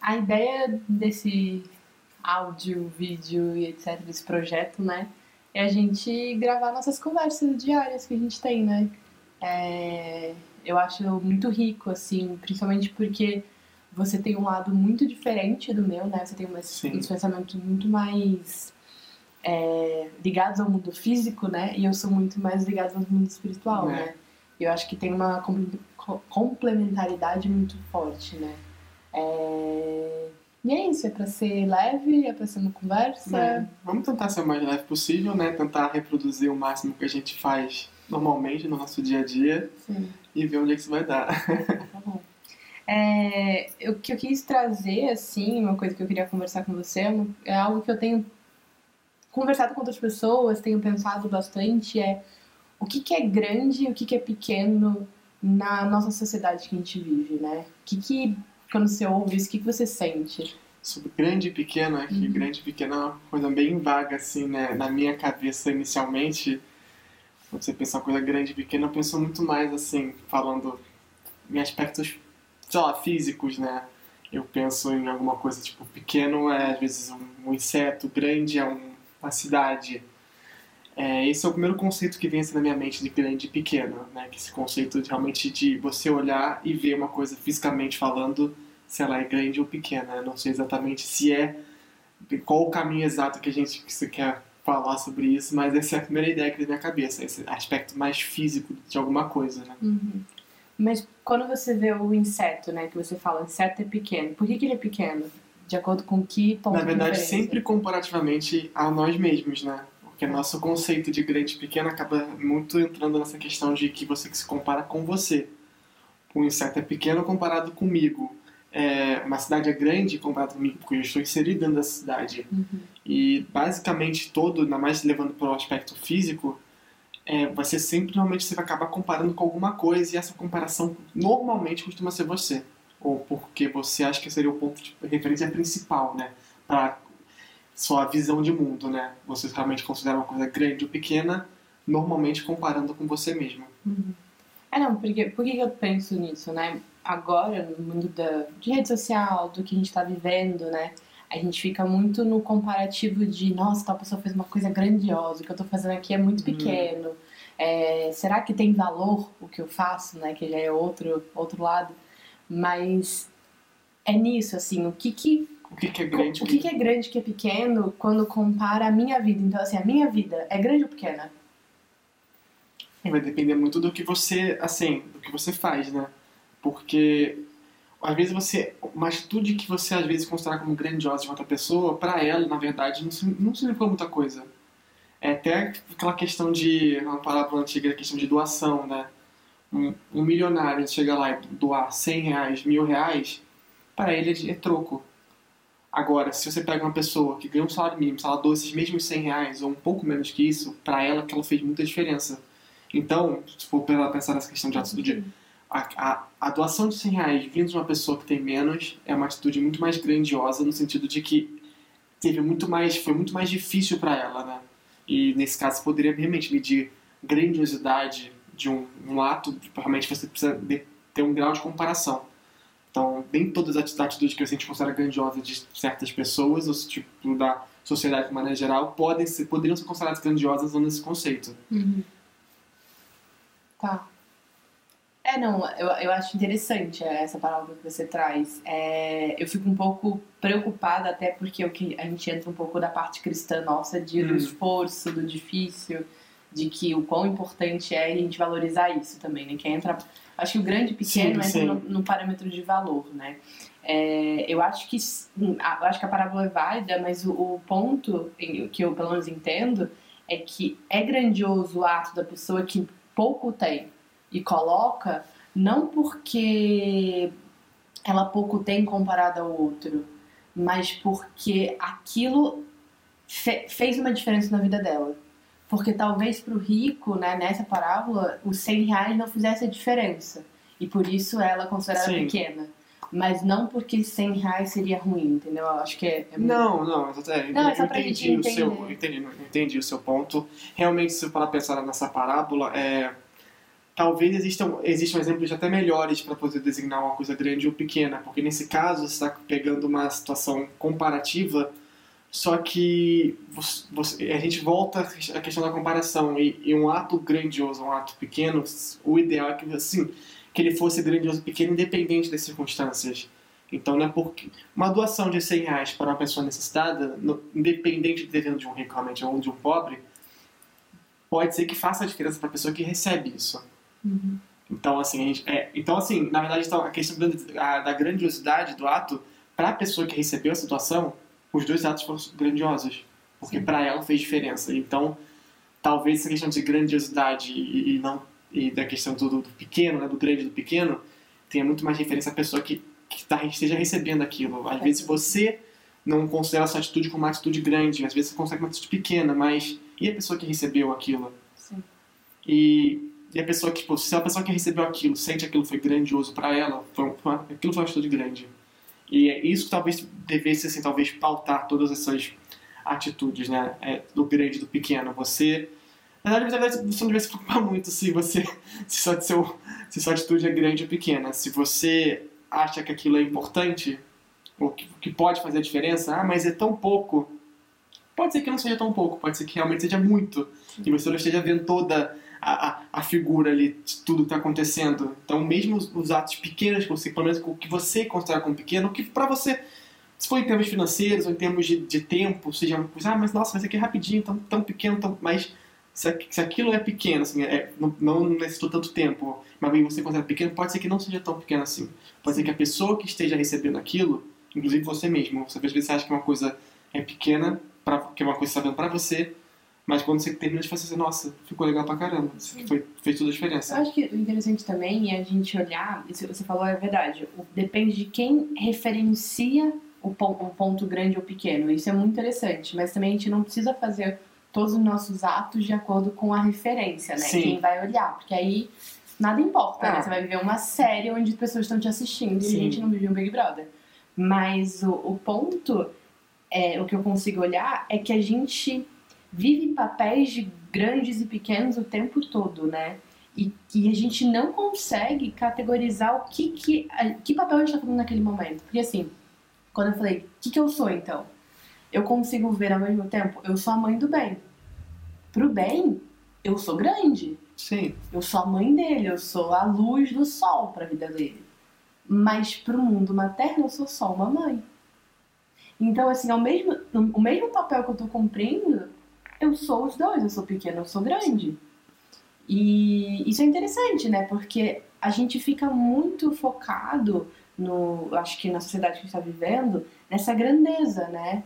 a ideia desse áudio, vídeo e etc, desse projeto, né, é a gente gravar nossas conversas diárias que a gente tem, né? É, eu acho muito rico, assim, principalmente porque você tem um lado muito diferente do meu, né? Você tem uns pensamentos muito mais é, ligados ao mundo físico, né? E eu sou muito mais ligada ao mundo espiritual, é. né? Eu acho que tem uma complementaridade muito forte, né? É... E é isso, é pra ser leve, é pra ser uma conversa. É, vamos tentar ser o mais leve possível, né? Tentar reproduzir o máximo que a gente faz normalmente no nosso dia a dia Sim. e ver onde é que isso vai dar. Tá bom. É, o que eu quis trazer, assim, uma coisa que eu queria conversar com você, é algo que eu tenho conversado com outras pessoas, tenho pensado bastante, é o que, que é grande e o que, que é pequeno na nossa sociedade que a gente vive, né? O que, que quando você ouve isso, o que, que você sente? Sobre grande e pequeno, é que uhum. grande e pequeno é uma coisa bem vaga, assim, né? Na minha cabeça, inicialmente, quando você pensa uma coisa grande e pequena, eu penso muito mais, assim, falando em aspectos, sei lá, físicos, né? Eu penso em alguma coisa, tipo, pequeno é, às vezes, um, um inseto, grande é um, uma cidade. É, esse é o primeiro conceito que vem assim na minha mente de grande e pequeno, né? Que esse conceito de, realmente de você olhar e ver uma coisa fisicamente falando se ela é grande ou pequena. Eu não sei exatamente se é qual o caminho exato que a gente que você quer falar sobre isso, mas essa é a primeira ideia que vem na minha cabeça, esse aspecto mais físico de alguma coisa, né? Uhum. Mas quando você vê o inseto, né, que você fala, inseto é pequeno, por que, que ele é pequeno? De acordo com que ponto Na verdade, sempre comparativamente a nós mesmos, né? Porque nosso conceito de grande e pequeno acaba muito entrando nessa questão de que você que se compara com você. O inseto é pequeno comparado comigo. É, uma cidade é grande comparado comigo, porque eu estou inserido dentro da cidade. Uhum. E basicamente todo, ainda mais levando para o aspecto físico, é, você sempre normalmente você vai acabar comparando com alguma coisa e essa comparação normalmente costuma ser você. Ou porque você acha que seria o ponto de referência principal, né? Para sua visão de mundo, né? Você realmente considera uma coisa grande ou pequena, normalmente comparando com você mesmo. Uhum. É, não, porque por que eu penso nisso, né? Agora, no mundo da, de rede social, do que a gente está vivendo, né? A gente fica muito no comparativo de, nossa, tal pessoa fez uma coisa grandiosa, o que eu estou fazendo aqui é muito uhum. pequeno. Uhum. É, será que tem valor o que eu faço, né? Que já é outro, outro lado. Mas é nisso, assim, o que que o que, que é grande? O que, que é grande que é pequeno quando compara a minha vida? Então, assim, a minha vida é grande ou pequena? Vai depender muito do que você, assim, do que você faz, né? Porque às vezes você, uma atitude que você às vezes considera como grandiosa de outra pessoa, para ela, na verdade, não, não significa muita coisa. É até aquela questão de, uma palavra antiga, a questão de doação, né? Um, um milionário chega lá e doar 100 reais, mil reais, para ele é troco. Agora, se você pega uma pessoa que ganha um salário mínimo, se ela doa esses mesmos 100 reais ou um pouco menos que isso, para ela que ela fez muita diferença. Então, se for pensar nessa questão de atitude, a, a, a, doação de 100 reais vindo de uma pessoa que tem menos é uma atitude muito mais grandiosa no sentido de que teve muito mais, foi muito mais difícil para ela, né? E nesse caso poderia realmente medir grandiosidade de um, um ato, realmente você precisa ter um grau de comparação. Então, nem todas as atitudes que a gente considera grandiosas de certas pessoas, ou tipo da sociedade de maneira geral, podem ser, poderiam ser consideradas grandiosas usando esse conceito. Uhum. Tá. É, não, eu, eu acho interessante essa palavra que você traz. É, eu fico um pouco preocupada, até porque que a gente entra um pouco da parte cristã nossa, de, do uhum. esforço, do difícil, de que o quão importante é a gente valorizar isso também, né? Que entra Acho que o grande e pequeno sim, entra no, no, parâmetro de valor, né? É, eu acho que eu acho que a parábola é válida, mas o, o ponto que eu pelo menos entendo é que é grandioso o ato da pessoa que pouco tem e coloca não porque ela pouco tem comparado ao outro, mas porque aquilo fe fez uma diferença na vida dela. Porque talvez para o rico, né, nessa parábola, os 100 reais não fizesse a diferença. E por isso ela é considerada pequena. Mas não porque 100 reais seria ruim, entendeu? Eu acho que é. é não, não, é, não, é só pra entendi, o seu, entendi, entendi o seu ponto. Realmente, se eu parar pensar nessa parábola, é, talvez existam, existam exemplos até melhores para poder designar uma coisa grande ou pequena, porque nesse caso você está pegando uma situação comparativa, só que você, a gente volta à questão da comparação e, e, um ato grandioso, um ato pequeno, o ideal é que assim que ele fosse grandioso pequeno independente das circunstâncias. Então não é porque uma doação de 100 reais para uma pessoa necessitada, no, independente de ter vindo de um rico realmente ou de um pobre, pode ser que faça a diferença para a pessoa que recebe isso. Uhum. Então, assim, gente, é, então, assim, na verdade, então, a questão da, da grandiosidade do ato, para a pessoa que recebeu a situação, os dois atos foram grandiosos. Porque para ela fez diferença. Então, talvez essa questão de grandiosidade e, e não e da questão do, do, pequeno, né, do grande e do pequeno, tenha muito mais referência à pessoa que, que tá, esteja recebendo aquilo. Às é. vezes você não considera a sua atitude como uma atitude grande, às vezes você consegue uma atitude pequena, mas e a pessoa que recebeu aquilo? Sim. E e a pessoa que, tipo, se a pessoa que recebeu aquilo sente aquilo foi grandioso para ela, foi uma, aquilo foi uma atitude grande. E é isso que talvez devesse, assim, talvez pautar todas essas atitudes, né? É, do grande e do pequeno. Você, na verdade, você não deve se preocupar muito se você, se sua, seu, se sua atitude é grande ou pequena. Se você acha que aquilo é importante, ou que, que pode fazer a diferença, ah, mas é tão pouco. Pode ser que não seja tão pouco, pode ser que realmente seja muito. E você não esteja vendo toda a, a, figura ali de tudo que está acontecendo. Então, mesmo os, os, atos pequenos, que você, pelo menos o que você considera como pequeno, que para você, se for em termos financeiros ou em termos de, de tempo, seja uma coisa, ah, mas nossa, mas aqui é rapidinho, tão, tão pequeno, tão, mas se, se aquilo é pequeno, assim, é, não, não necessitou tanto tempo, mas você considera pequeno, pode ser que não seja tão pequeno assim. Pode ser que a pessoa que esteja recebendo aquilo, inclusive você mesmo, você às vezes acha que uma coisa é pequena, pra, que é uma coisa que está para você, mas quando você termina de fazer, você, nossa, ficou legal pra caramba. Foi, fez toda a diferença. Eu acho que o interessante também é a gente olhar, isso que você falou é verdade, depende de quem referencia o ponto grande ou pequeno. Isso é muito interessante, mas também a gente não precisa fazer todos os nossos atos de acordo com a referência, né? Sim. Quem vai olhar, porque aí nada importa, né? Ah. Você vai viver uma série onde as pessoas estão te assistindo Sim. e a gente não vive um Big Brother. Mas o, o ponto, é, o que eu consigo olhar é que a gente vive papéis de grandes e pequenos o tempo todo, né? E que a gente não consegue categorizar o que, que, que papel a gente está fazendo naquele momento. Porque assim, quando eu falei, o que, que eu sou então? Eu consigo ver ao mesmo tempo, eu sou a mãe do bem. Pro bem, eu sou grande. Sim. Eu sou a mãe dele, eu sou a luz do sol para a vida dele. Mas pro mundo materno, eu sou só uma mãe. Então, assim, ao mesmo, o mesmo papel que eu tô cumprindo, eu sou os dois, eu sou pequeno, eu sou grande. E isso é interessante, né? Porque a gente fica muito focado no, acho que na sociedade que a gente está vivendo, nessa grandeza, né?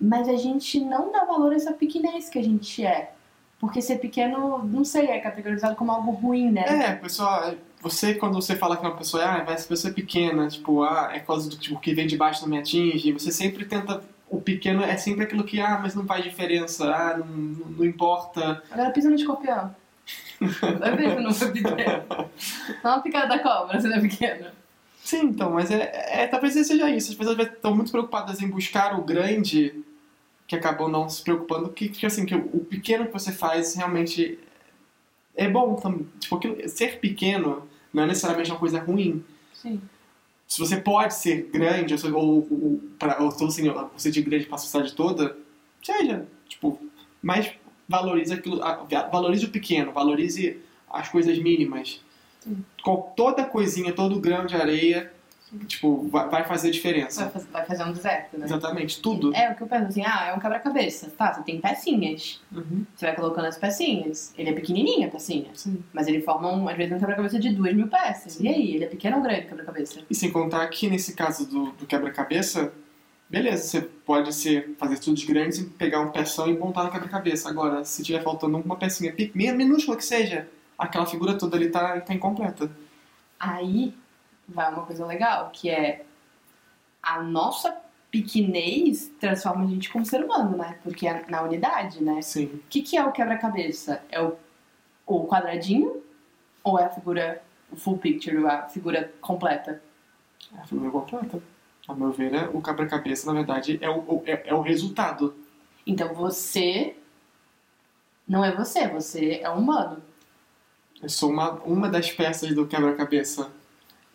Mas a gente não dá valor a essa pequenez que a gente é. Porque ser pequeno, não sei, é categorizado como algo ruim, né? É, pessoal, você quando você fala que uma pessoa, ah, vai ser pessoa pequena, tipo, ah, é coisa do tipo que vem de baixo não me atinge, você sempre tenta o pequeno é sempre aquilo que, ah, mas não faz diferença, ah, não, não, importa. Agora pisa no escorpião. Vai ver que não foi pequeno. Dá uma picada da cobra, você não é pequeno. Sim, então, mas é, é, talvez seja isso. As pessoas estão muito preocupadas em buscar o grande que acabam não se preocupando que, que assim, que o, pequeno que você faz realmente é bom também. Tipo, aquilo, ser pequeno não é necessariamente uma coisa ruim. Sim se você pode ser grande, ou, ou, ou, pra, ou assim, você de grande para a sociedade toda, seja, tipo, mas valorize aquilo, valorize o pequeno, valorize as coisas mínimas. Com toda coisinha, todo grão de areia tipo, vai, vai fazer diferença. Vai fazer, vai fazer, um deserto, né? Exatamente, tudo. É o que eu penso assim, ah, é um quebra-cabeça. Tá, você tem pecinhas. Uhum. Você vai colocando as pecinhas. Ele é pequenininho, a pecinha. Sim. Mas ele forma, um, às vezes, um quebra-cabeça de duas mil peças. Sim. E aí, ele é pequeno ou grande quebra-cabeça? E sem contar que, nesse caso do, do quebra-cabeça, beleza, você pode ser, fazer estudos grandes e pegar um peção e montar no quebra-cabeça. Agora, se tiver faltando uma pecinha pequena, minúscula que seja, aquela figura toda ali tá, tá incompleta. Aí vai uma coisa legal, que é a nossa pequenez transforma a gente como ser humano, né? Porque é na unidade, né? Sim. O que, que é o quebra-cabeça? É o, o quadradinho ou é a figura, o full picture, a figura completa? É a figura completa. A meu ver, né? o quebra-cabeça, na verdade, é o, é, é o resultado. Então você não é você, você é humano. Eu sou uma, uma das peças do quebra-cabeça.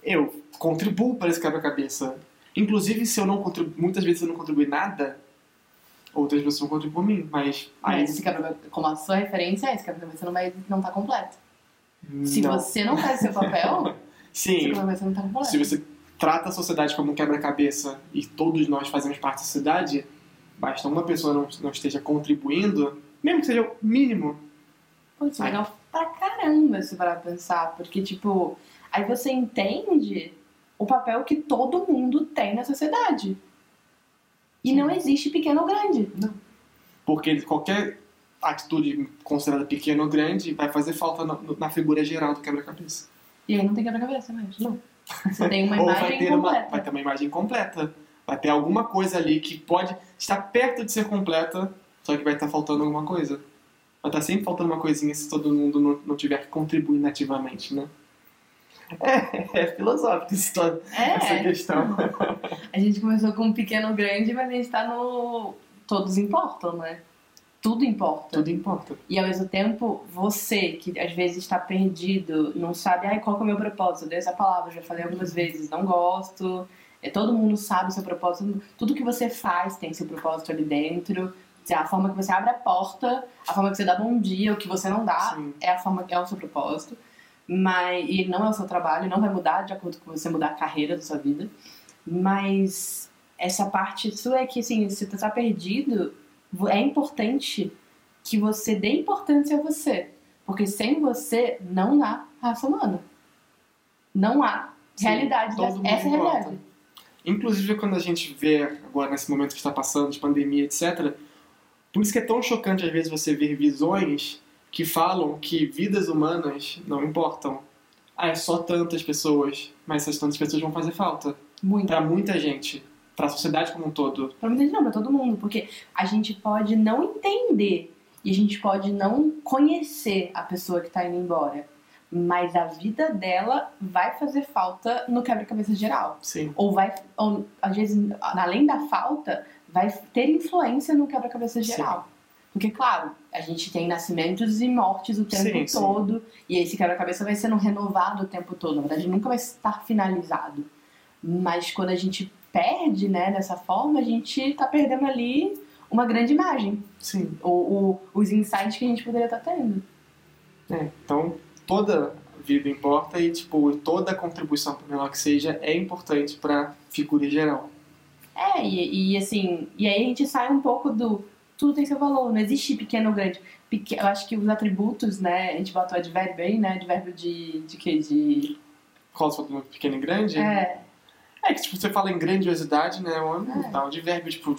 Eu contribuo para esse quebra-cabeça. Inclusive, se eu não contribuo, muitas vezes eu não contribuo nada, outras pessoas contribuem por mim, mas... aí- Mas esse quebra como a sua referência, esse quebra-cabeça não, vai, não tá completo. Se não. você não faz seu papel, esse Sim, quebra-cabeça não tá completo. se você trata a sociedade como um quebra-cabeça e todos nós fazemos parte da sociedade, basta uma pessoa não, não esteja contribuindo, mesmo que seja o mínimo. Pô, isso é legal pra caramba se parar pra pensar. Porque, tipo, aí você entende o papel que todo mundo tem na sociedade. E não existe pequeno ou grande. Porque qualquer atitude considerada pequena ou grande vai fazer falta na, na figura geral do quebra-cabeça. E aí não tem quebra-cabeça mais. Não. Você tem uma Ou vai imagem ter, uma, completa. vai ter uma imagem completa. Vai ter alguma coisa ali que pode estar perto de ser completa, só que vai estar faltando alguma coisa. Vai estar sempre faltando uma coisinha se todo mundo não, não tiver que contribuir nativamente, né? É, é filosófico isso todo- essa É, questão. a gente começou com um pequeno grande, mas a gente tá no. Todos importam, né? Tudo importa. Tudo importa. E ao mesmo tempo, você, que às vezes está perdido, não sabe, ai, qual é o meu propósito? Eu dei essa palavra, já falei algumas vezes, não gosto. É, todo mundo sabe o seu propósito. Tudo que você faz tem seu propósito ali dentro. A forma que você abre a porta, a forma que você dá bom dia, o que você não dá, Sim. é a forma é o seu propósito. Mas, e não é o seu trabalho, não vai mudar de acordo com você mudar a carreira da sua vida. Mas essa parte sua é que, assim, se você tá perdido, é importante que você dê importância a você. Porque sem você, não há raça humana. Não há Sim, realidade. essa é a realidade. Inclusive, quando a gente vê agora nesse momento que está passando de pandemia, etc., por isso que é tão chocante às vezes você ver visões que falam que vidas humanas não importam. Ah, é só tantas pessoas, mas essas tantas pessoas vão fazer falta. Muito. Pra muita gente, pra sociedade como um todo. Pra muita gente não, pra todo mundo. Porque a gente pode não entender e a gente pode não conhecer a pessoa que tá indo embora. Mas a vida dela vai fazer falta no quebra-cabeça geral. Sim. Ou vai, ou, às vezes, além da falta, vai ter influência no quebra-cabeça Sim. Porque, claro, a gente tem nascimentos e mortes o tempo Sim, sim. todo, e esse quebra-cabeça vai sendo renovado o tempo todo. Na verdade, nunca vai estar finalizado. Mas quando a gente perde, né, dessa forma, a gente tá perdendo ali uma grande imagem. Sim. O, o- os insights que a gente poderia estar tendo. É, então, toda vida importa e, tipo, toda contribuição, por menor que seja, é importante pra figura em geral. É, e, e assim, e aí a gente sai um pouco do tudo tem seu valor, não existe pequeno ou grande. Peque- eu acho que os atributos, né, a gente botou advérbio aí, né, advérbio de, de quê? De... Qual o pequeno e grande? É, É que, tipo, você fala em grandiosidade, né? Um, É. Dá um de verbo, tipo...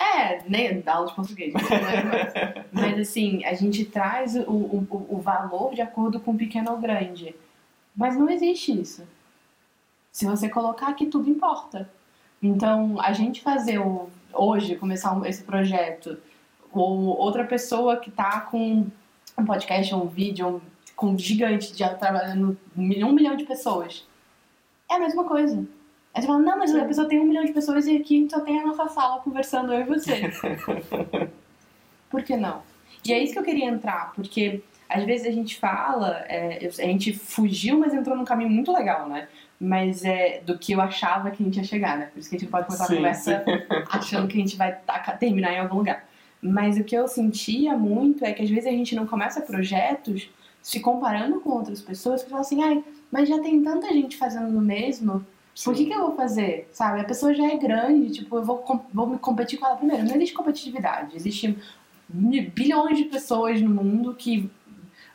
é nem dá aula de português, né, mas, mas assim, a gente traz o, o, o- valor de acordo com pequeno ou grande. Mas não existe isso. Se você colocar que tudo importa. Então, a gente fazer o, hoje, começar um- esse projeto, ou outra pessoa que tá com um podcast, um vídeo, um, com um gigante, já trabalhando um milhão, de pessoas, é a mesma coisa. Aí você fala, não, mas a pessoa tem um milhão de pessoas e aqui só tem a nossa sala conversando, eu e você. Por que não? E é isso que eu queria entrar, porque às vezes a gente fala, é, a gente fugiu, mas entrou num caminho muito legal, né? Mas é do que eu achava que a gente ia chegar, né? Por isso que a gente não pode começar Sim, a conversa achando que a gente vai taca- terminar em algum lugar. Mas o que eu sentia muito é que às vezes a gente não começa projetos se comparando com outras pessoas que falam assim, ai, mas já tem tanta gente fazendo o mesmo, por que, que eu vou fazer? Sabe? A pessoa já é grande, tipo, eu vou, vou me competir com ela primeiro. Não existe competitividade. Existem mi- bilhões de pessoas no mundo que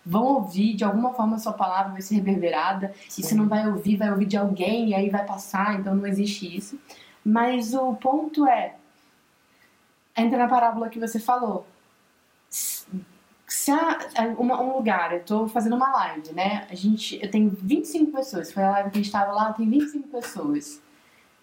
vão ouvir, de alguma forma a sua palavra vai ser reverberada. E se não vai ouvir, vai ouvir de alguém e aí vai passar, então não existe isso. Mas o ponto é, entra na parábola que você falou. Se uma- um lugar, eu tô fazendo uma live, né? A gente, eu tenho 25 pessoas, foi a live que a gente tava lá, tem 25 pessoas.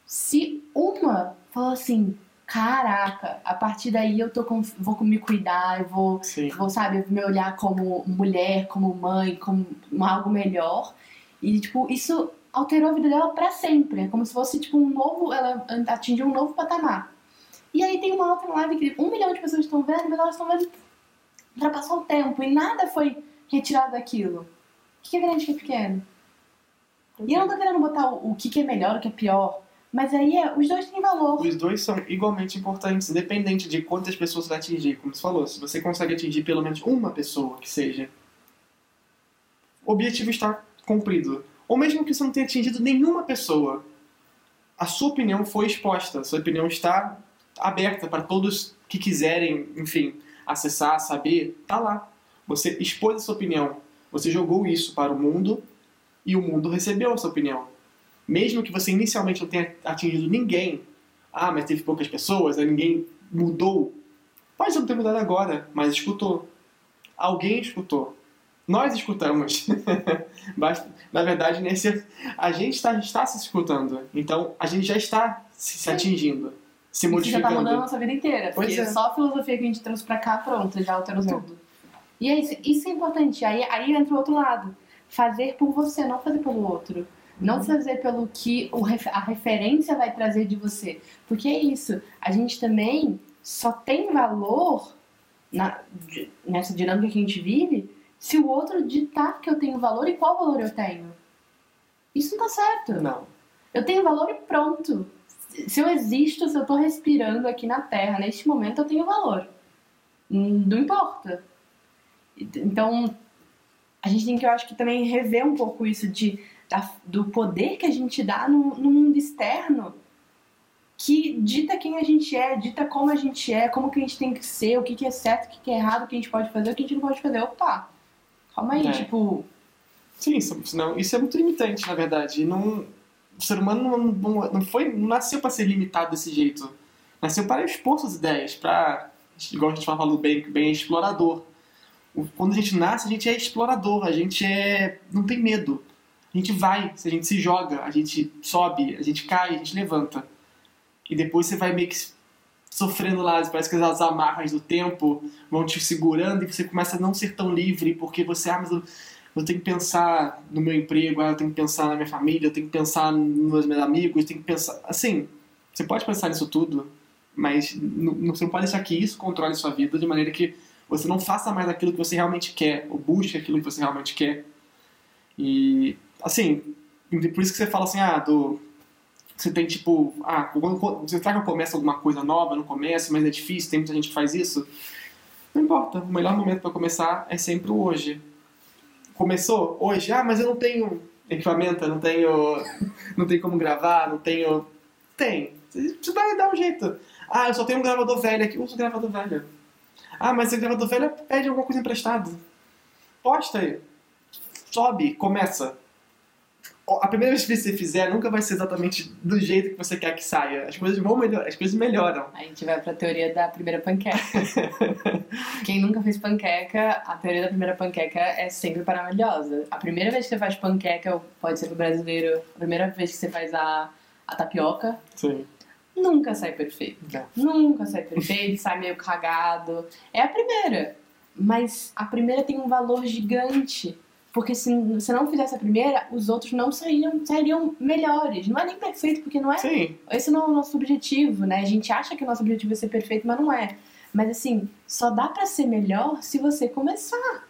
Se uma falou assim, caraca, a partir daí eu tô com, vou me cuidar, eu vou Sim. vou, sabe, me olhar como mulher, como mãe, como algo melhor. E, tipo, isso alterou a vida dela pra sempre. É como se fosse, tipo, um novo... Ela atingiu um novo patamar. E aí tem uma outra live que um milhão de pessoas estão vendo, mas elas estão vendo... Ultrapassou o tempo e nada foi retirado daquilo. O que é grande e o que é pequeno? E eu não tô querendo botar o, o que, que é melhor, o que é pior. Mas aí é, os dois têm valor. Os dois são igualmente importantes, independente de quantas pessoas você vai atingir. Como você falou, se você consegue atingir pelo menos uma pessoa que seja, o objetivo está cumprido. Ou mesmo que você não tenha atingido nenhuma pessoa, a sua opinião foi exposta, a sua opinião está aberta para todos que quiserem, enfim, acessar, saber, tá lá. Você expôs a sua opinião, você jogou isso para o mundo e o mundo recebeu a sua opinião. Mesmo que você inicialmente não tenha atingido ninguém, ah, mas teve poucas pessoas, ninguém mudou. Pode não ter mudado agora, mas escutou. Alguém escutou. Nós escutamos. Na verdade, nesse, a gente está, está se escutando. Então, a gente já está se, se atingindo, se Isso já tá modificando. mudando a nossa vida inteira. Pois Porque é. só a filosofia que a gente trouxe pra cá, pronto, já alterou tudo. E é isso, isso é importante. Aí, aí entra o outro lado. Fazer por você, não fazer pelo outro. Não fazer pelo que a referência vai trazer de você. Porque é isso. A gente também só tem valor na, nessa dinâmica que a gente vive se o outro ditar que eu tenho valor e qual valor eu tenho. Isso não tá certo. Não. Eu tenho valor e pronto. Se eu existo, se eu tô respirando aqui na Terra, neste momento eu tenho valor. Hum, Não importa. Então, a gente tem que, eu acho que também rever um pouco isso de, da- do poder que a gente dá no, no mundo externo que dita quem a gente é, dita como a gente é, como que a gente tem que ser, o que, que é certo, o que, que é errado, o que a gente pode fazer, o que a gente não pode fazer. Opa, calma aí, É. tipo, Sim, isso, não, isso é muito limitante, na verdade. E Não, o ser humano não, não, não foi, não nasceu para ser limitado desse jeito. Nasceu para expor suas ideias, para, igual a gente falou bem, bem explorador. Quando a gente nasce, a gente é explorador, a gente é, não tem medo. A gente vai, a gente se joga, a gente sobe, a gente cai, a gente levanta. E depois você vai meio que sofrendo lá, parece que as amarras do tempo vão te segurando e você começa a não ser tão livre, porque você, ah, mas eu, eu tenho que pensar no meu emprego, ah, eu tenho que pensar na minha família, eu tenho que pensar nos meus amigos, eu tenho que pensar. Assim, você pode pensar nisso tudo, mas não, você não pode deixar que isso controle sua vida de maneira que você não faça mais aquilo que você realmente quer, ou busque aquilo que você realmente quer. E, assim, por isso que você fala assim, ah, do. Você tem tipo, ah, quando- será que eu começo alguma coisa nova no começo, mas é difícil, tem muita gente que faz isso? Não importa, o melhor momento para começar é sempre o hoje. Começou hoje, ah, mas eu não tenho equipamento, não tenho, não tenho como gravar, não tenho. Tem, você vai dar um jeito. Ah, eu só tenho um gravador velho aqui, usa o gravador velho. Ah, mas o gravador velho pede alguma coisa emprestada. Posta aí. Sobe, começa. A primeira vez que você fizer nunca vai ser exatamente do jeito que você quer que saia. As coisas vão melhorar, as coisas melhoram. A gente vai pra teoria da primeira panqueca. Quem nunca fez panqueca, a teoria da primeira panqueca é sempre maravilhosa. A primeira vez que você faz panqueca, pode ser pro brasileiro, a primeira vez que você faz a, a tapioca, Sim. nunca sai perfeito. É. Nunca sai perfeito, sai meio cagado. É a primeira. Mas a primeira tem um valor gigante. Porque se você não fizesse a primeira, os outros não sairiam, sairiam melhores. Não é nem perfeito, porque não é Sim. esse não é o nosso objetivo, né? A gente acha que o nosso objetivo é ser perfeito, mas não é. Mas assim, só dá pra ser melhor se você começar.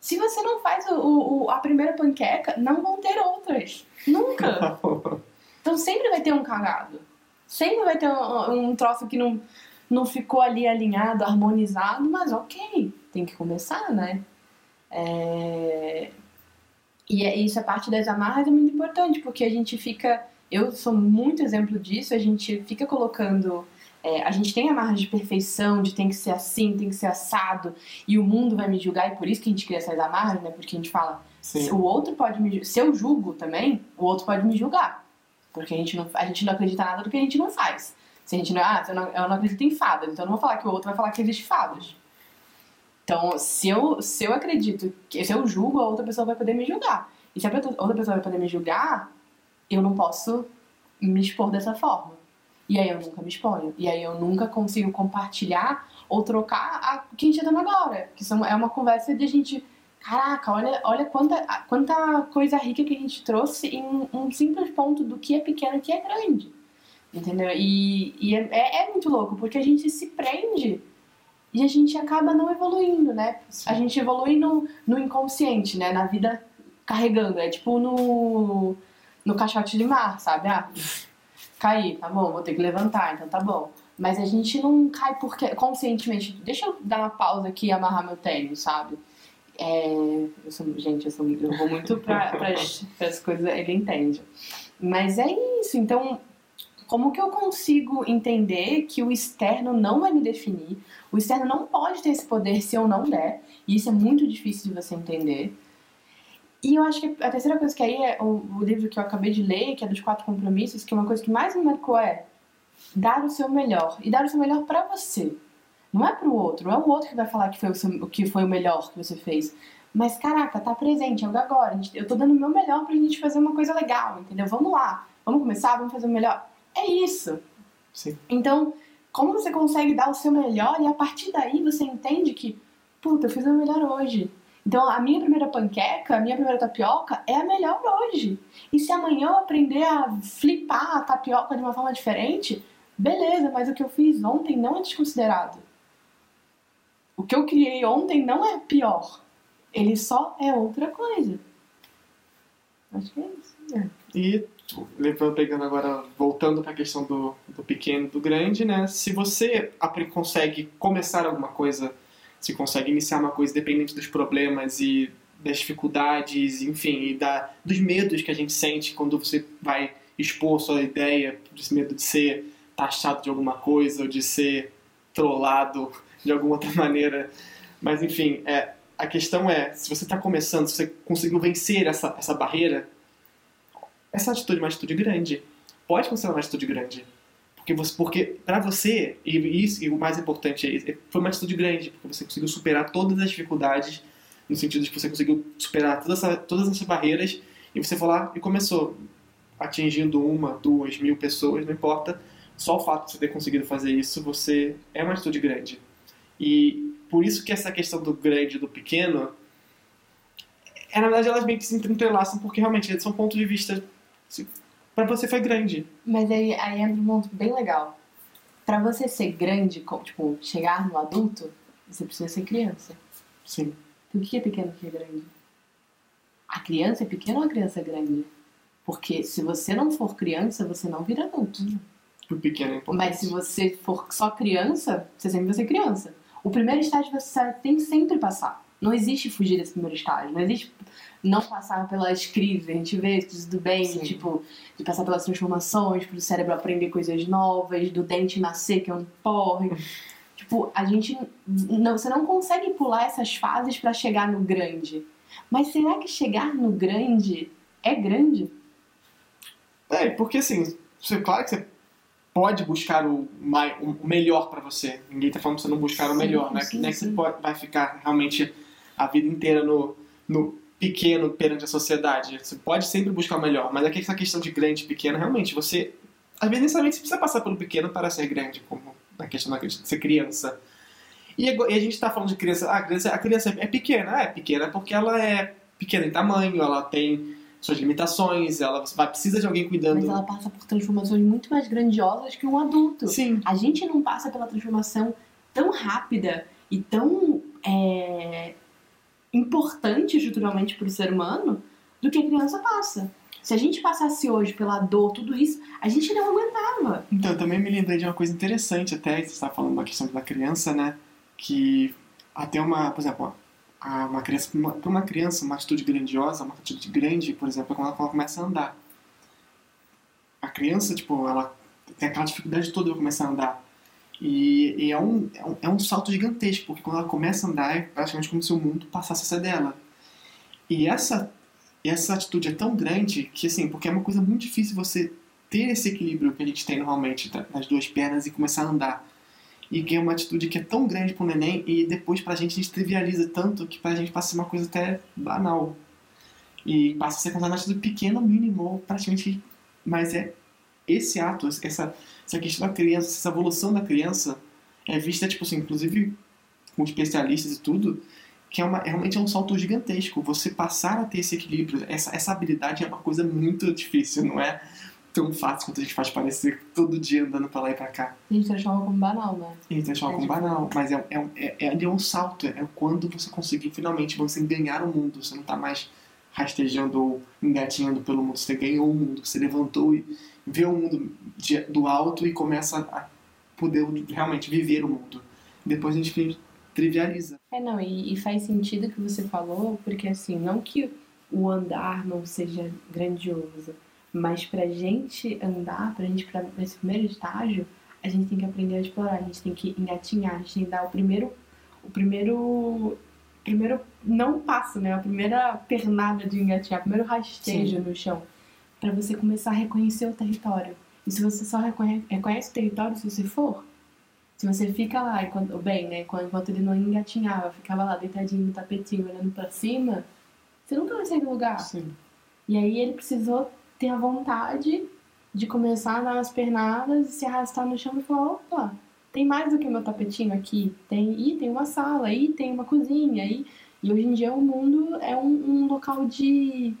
Se você não faz o, o- o- a primeira panqueca, não vão ter outras. Nunca. Então sempre vai ter um cagado. Sempre vai ter um, um troço que não, não ficou ali alinhado, harmonizado, mas ok, tem que começar, né? É... E é- isso é parte das amarras é muito importante, porque a gente fica. Eu sou muito exemplo disso, a gente fica colocando. é, a gente tem amarras de perfeição, de tem que ser assim, tem que ser assado, e o mundo vai me julgar, e por isso que a gente cria essas amarras, né? Porque a gente fala, Sim. o outro pode me se eu julgo também, o outro pode me julgar. Porque a gente não, a gente não acredita nada do que a gente não faz. Se a gente não, ah, eu não, eu não acredito em fadas, então eu não vou falar que o outro vai falar que existe fadas. Então, se eu, se eu acredito, que se eu julgo, a outra pessoa vai poder me julgar. E se a outra pessoa vai poder me julgar, eu não posso me expor dessa forma. E aí eu nunca me exponho. E aí eu nunca consigo compartilhar ou trocar a, o que a gente tá dando agora. Que são, é uma conversa de a gente. Caraca, olha, olha quanta, quanta coisa rica que a gente trouxe em um, simples ponto do que é pequeno e que é grande. Entendeu? E, e é, é, é muito louco, porque a gente se prende e a gente acaba não evoluindo, né? A gente evolui no, no inconsciente, né? Na vida carregando. É tipo no, no caixote de mar, sabe? Ah, caí, tá bom, vou ter que levantar, então tá bom. Mas a gente não cai porque conscientemente. Deixa eu dar uma pausa aqui e amarrar meu tênis, sabe? É, eu sou, gente, eu, sou, eu vou muito para as coisas, ele entende. Mas é isso, então como que eu consigo entender que o externo não vai me definir? O externo não pode ter esse poder se eu não der, e isso é muito difícil de você entender. E eu acho que a terceira coisa que aí é o, o livro que eu acabei de ler, que é dos quatro compromissos, que uma coisa que mais me marcou é dar o seu melhor e dar o seu melhor para você. Não é pro outro, não é o outro que vai falar que foi o, seu, que foi o melhor que você fez. Mas caraca, tá presente, é o agora. Eu tô dando o meu melhor pra gente fazer uma coisa legal, entendeu? Vamos lá, vamos começar, vamos fazer o melhor. É isso. Sim. Então, como você consegue dar o seu melhor e a partir daí você entende que, puta, eu fiz o melhor hoje. Então, a minha primeira panqueca, a minha primeira tapioca é a melhor hoje. E se amanhã eu aprender a flipar a tapioca de uma forma diferente, beleza, mas o que eu fiz ontem não é desconsiderado. O que eu criei ontem não é pior. Ele só é outra coisa. Acho que é isso. É. E pegando agora, voltando para a questão do, do pequeno do grande, né? Se você consegue começar alguma coisa, se consegue iniciar uma coisa dependente dos problemas e das dificuldades, enfim, e da, dos medos que a gente sente quando você vai expor sua ideia, esse medo de ser taxado de alguma coisa ou de ser trollado de alguma outra maneira. Mas, enfim, é, a questão é, se você está começando, se você conseguiu vencer essa, essa barreira, essa atitude é uma atitude grande. Pode considerar uma atitude grande. Porque, você, porque para você, e, isso, e o mais importante é isso, foi uma atitude grande, porque você conseguiu superar todas as dificuldades, no sentido de que você conseguiu superar todas, essa, todas essas barreiras, e você foi lá e começou atingindo uma, duas, mil pessoas, não importa. Só o fato de você ter conseguido fazer isso, você é uma atitude grande. E por isso que essa questão do grande e do pequeno, é, na verdade elas meio que se entrelaçam, porque realmente são pontos de vista para você foi grande. Mas aí, aí entra um ponto bem legal. Para você ser grande, tipo, chegar no adulto, você precisa ser criança. Sim. Então, o que é pequeno e o que é grande? A criança é pequena ou a criança é grande? Porque se você não for criança, você não vira adulto. O pequeno é importante. Mas se você for só criança, você sempre vai ser criança. O primeiro estágio você tem que sempre passar. Não existe fugir desse primeiro estágio. Não existe não passar pelas crises. A gente vê tudo bem, Sim. tipo, de passar pelas transformações, pro cérebro aprender coisas novas, do dente nascer, que é um porre. tipo, a gente. Não, você não consegue pular essas fases para chegar no grande. Mas será que chegar no grande é grande? É, porque assim, você, claro que você pode buscar o, o melhor para você. Ninguém tá falando pra você não buscar o melhor, né? Sim, é que você pode, vai ficar realmente a vida inteira no, no pequeno perante a sociedade. Você pode sempre buscar o melhor, mas aqui essa questão de grande e pequeno, realmente, você. Às vezes, necessariamente, você precisa passar pelo pequeno para ser grande, como na questão de ser criança. E a gente está falando de criança. Ah, a criança, a criança é pequena. Ah, é pequena porque ela é pequena em tamanho, ela tem suas limitações, ela vai, precisa de alguém cuidando. Mas ela passa por transformações muito mais grandiosas que um adulto. Sim. A gente não passa pela transformação tão rápida e tão é, importante estruturalmente para o ser humano do que a criança passa. Se a gente passasse hoje pela dor, tudo isso, a gente não aguentava. Então, eu também me lembrei de uma coisa interessante até, você estava falando da questão da criança, né? Que até uma, por exemplo, uma criança, para uma criança, uma atitude grandiosa, uma atitude grande, por exemplo, é quando ela começa a andar. A criança, tipo, ela tem aquela dificuldade toda de começar a andar. E, e é, um, é, um, é um salto gigantesco, porque quando ela começa a andar, é praticamente como se o mundo passasse a ser dela. E essa, essa atitude é tão grande que, assim, porque é uma coisa muito difícil você ter esse equilíbrio que a gente tem normalmente nas duas pernas e começar a andar. E que é uma atitude que é tão grande para o neném e depois para a gente a gente trivializa tanto que para a gente passa a ser uma coisa até banal. E passa a ser considerada uma atitude pequena, mínimo, praticamente. Mas é esse ato, essa, essa questão da criança, essa evolução da criança é vista, tipo assim, inclusive com especialistas e tudo, que é uma, realmente é um salto gigantesco. Você passar a ter esse equilíbrio, essa, essa habilidade é uma coisa muito difícil, não é tão fácil quanto a gente faz parecer todo dia andando pra lá e pra cá. A gente transforma como banal, né? A gente transforma é como banal, mas é, é, é, é, é um salto, é quando você conseguir finalmente você ganhar o mundo, você não tá mais rastejando ou engatinhando pelo mundo. Você ganhou o mundo, você levantou e vê o mundo de, do alto e começa a poder realmente viver o mundo. Depois a gente trivializa. É, não, e, e faz sentido o que você falou, porque assim, não que o andar não seja grandioso, mas pra gente andar, pra gente para esse primeiro estágio, a gente tem que aprender a explorar, a gente tem que engatinhar, a gente tem que dar o primeiro o primeiro primeiro não passo, né? A primeira pernada de engatinhar, o primeiro rastejo Sim. no chão, para você começar a reconhecer o território. E se você só reconhece, reconhece o território se você for, se você fica lá, enquanto, bem, né? Enquanto ele não engatinhava, ficava lá deitadinho no tapetinho, olhando para cima, você nunca vai sair do lugar. Sim. E aí ele precisou ter a vontade de começar a dar umas pernadas e se arrastar no chão e falar, opa, tem mais do que meu tapetinho aqui. Tem, e tem uma sala, e tem uma cozinha, e, e hoje em dia o mundo é um, um local de,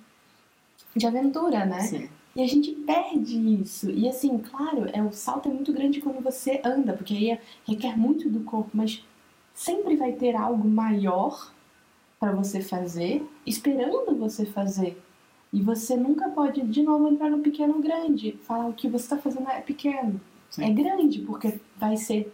de aventura, né? Sim. E a gente perde isso. E assim, claro, é, o salto é muito grande quando você anda, porque aí requer muito do corpo, mas sempre vai ter algo maior para você fazer, esperando você fazer. E você nunca pode, de novo, entrar no pequeno grande. Falar o que você está fazendo é pequeno. Sim. É grande, porque vai ser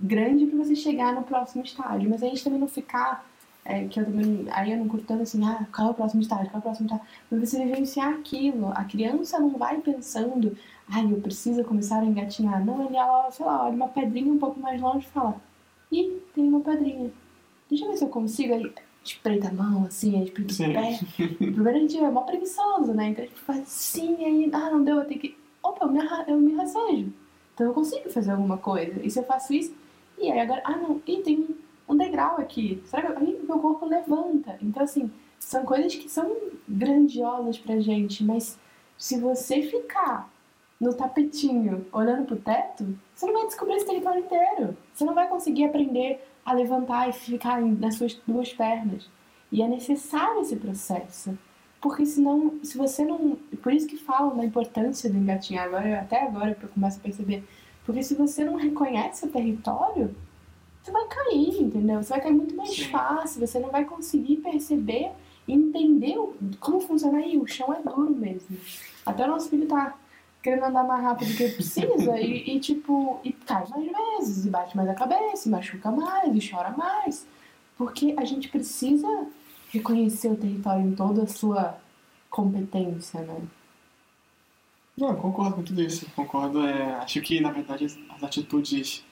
grande para você chegar no próximo estágio. Mas a gente também não ficar é, que eu também, aí eu não curto tanto assim, ah, qual é o próximo estágio, qual é o próximo estágio, mas você vivenciar aquilo, a criança não vai pensando, ai, eu preciso começar a engatinhar, não, ele, ela, sei lá, olha uma pedrinha um pouco mais longe e fala, ih, tem uma pedrinha, deixa eu ver se eu consigo, aí. Espreita a mão, assim, aí espreita o pé, primeiro a gente é mó preguiçoso, né, então a gente faz assim, aí, ah, não deu, eu tenho que, opa, eu me, eu me racejo, então eu consigo fazer alguma coisa, e se eu faço isso, e aí agora, ah, não, e tem um degrau aqui. Será que aí meu corpo levanta? Então, assim, são coisas que são grandiosas pra gente, mas se você ficar no tapetinho olhando pro teto, você não vai descobrir esse território inteiro. Você não vai conseguir aprender a levantar e ficar nas suas duas pernas. E é necessário esse processo. Porque senão, se você não. Por isso que falam da importância do engatinhar agora, até agora eu começo a perceber. Porque se você não reconhece o território, você vai cair, entendeu? Você vai cair muito mais Sim. fácil, você não vai conseguir perceber entender como funciona aí. O chão é duro mesmo. Até o nosso filho tá querendo andar mais rápido do que precisa e, e, tipo, e cai mais vezes, e bate mais a cabeça, e machuca mais, e chora mais. Porque a gente precisa reconhecer o território em toda a sua competência, né? Não, concordo com tudo isso. Concordo. É, acho que, na verdade, as atitudes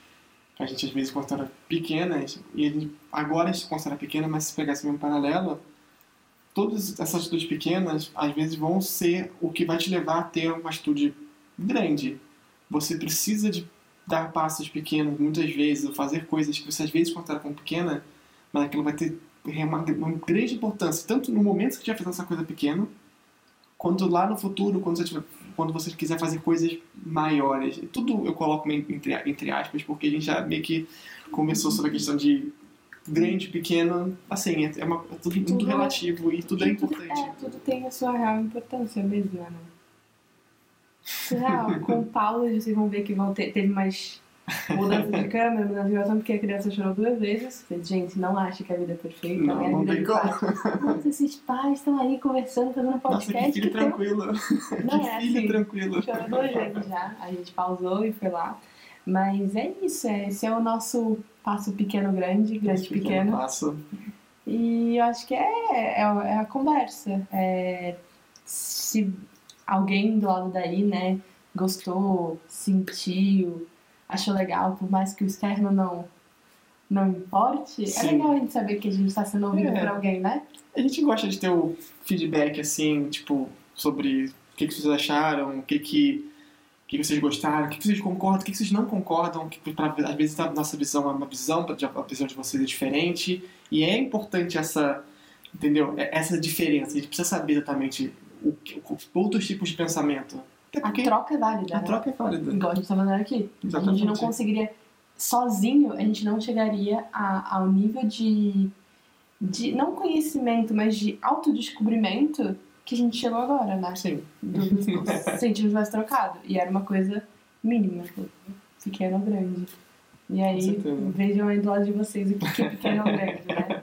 que a gente às vezes considera pequenas, e agora a gente considera pequena, mas se pegar esse mesmo paralelo, todas essas atitudes pequenas às vezes vão ser o que vai te levar a ter uma atitude grande. Você precisa de dar passos pequenos muitas vezes, ou fazer coisas que você às vezes considera como pequena, mas aquilo vai ter uma, uma grande importância, tanto no momento que você estiver fazendo essa coisa pequena, quanto lá no futuro, quando você, tiver, quando você quiser fazer coisas maiores. Tudo eu coloco entre, entre aspas, porque a gente já meio que começou sobre a questão de grande, pequeno, assim, é, uma, é tudo, tudo, tudo relativo e tudo é importante. É, tudo tem a sua real importância mesmo, né? Real, com Paulo vocês vão ver que vão ter, teve mais mudança de câmera, mudança de gravação, porque a criança chorou duas vezes. Gente, não acha que a vida é perfeita. Não, né? não tem como. Nossa, esses pais estão aí conversando, fazendo podcast. Nossa, que filho que tranquilo. Tem... Não é filho assim, tranquilo. Chorou duas vezes já. A gente pausou e foi lá. Mas é isso, é, esse é o nosso passo pequeno grande, grande pequeno. pequeno. Passo. E eu acho que é, é, é a conversa. É, se alguém do lado daí, né, gostou, sentiu, achou legal, por mais que o externo não, não importe, é Sim. é legal a gente saber que a gente está sendo ouvido é. por alguém, né? A gente gosta de ter o feedback, assim, tipo, sobre o que, que vocês acharam, o que que, o que, vocês gostaram, o que, vocês concordam, o que, que vocês não concordam, que pra, às vezes a nossa visão é uma visão, a visão de vocês é diferente, e é importante essa, entendeu? É, essa diferença, a gente precisa saber exatamente o, o, outros tipos de pensamento a troca é válida. A né? troca é válida. Igual a gente tá falando aqui. Exatamente. A gente não conseguiria. Sozinho, a gente não chegaria a, ao nível de, de. Não conhecimento, mas de autodescobrimento que a gente chegou agora, né? Sim. Do, do, se a gente tivesse trocado. E era uma coisa mínima, pequeno ou grande. E aí, vejam aí do lado de vocês o que é pequeno ou grande, né?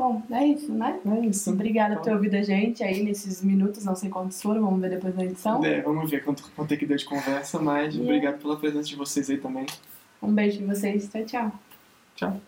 Bom, é isso, né? É isso. Obrigada por ter ouvido a gente aí nesses minutos, não sei quantos foram, vamos ver depois da edição. É, vamos ver quanto, quanto é que deu de conversa, mas Yeah. obrigado pela presença de vocês aí também. Um beijo de vocês, tchau, tchau. Tchau.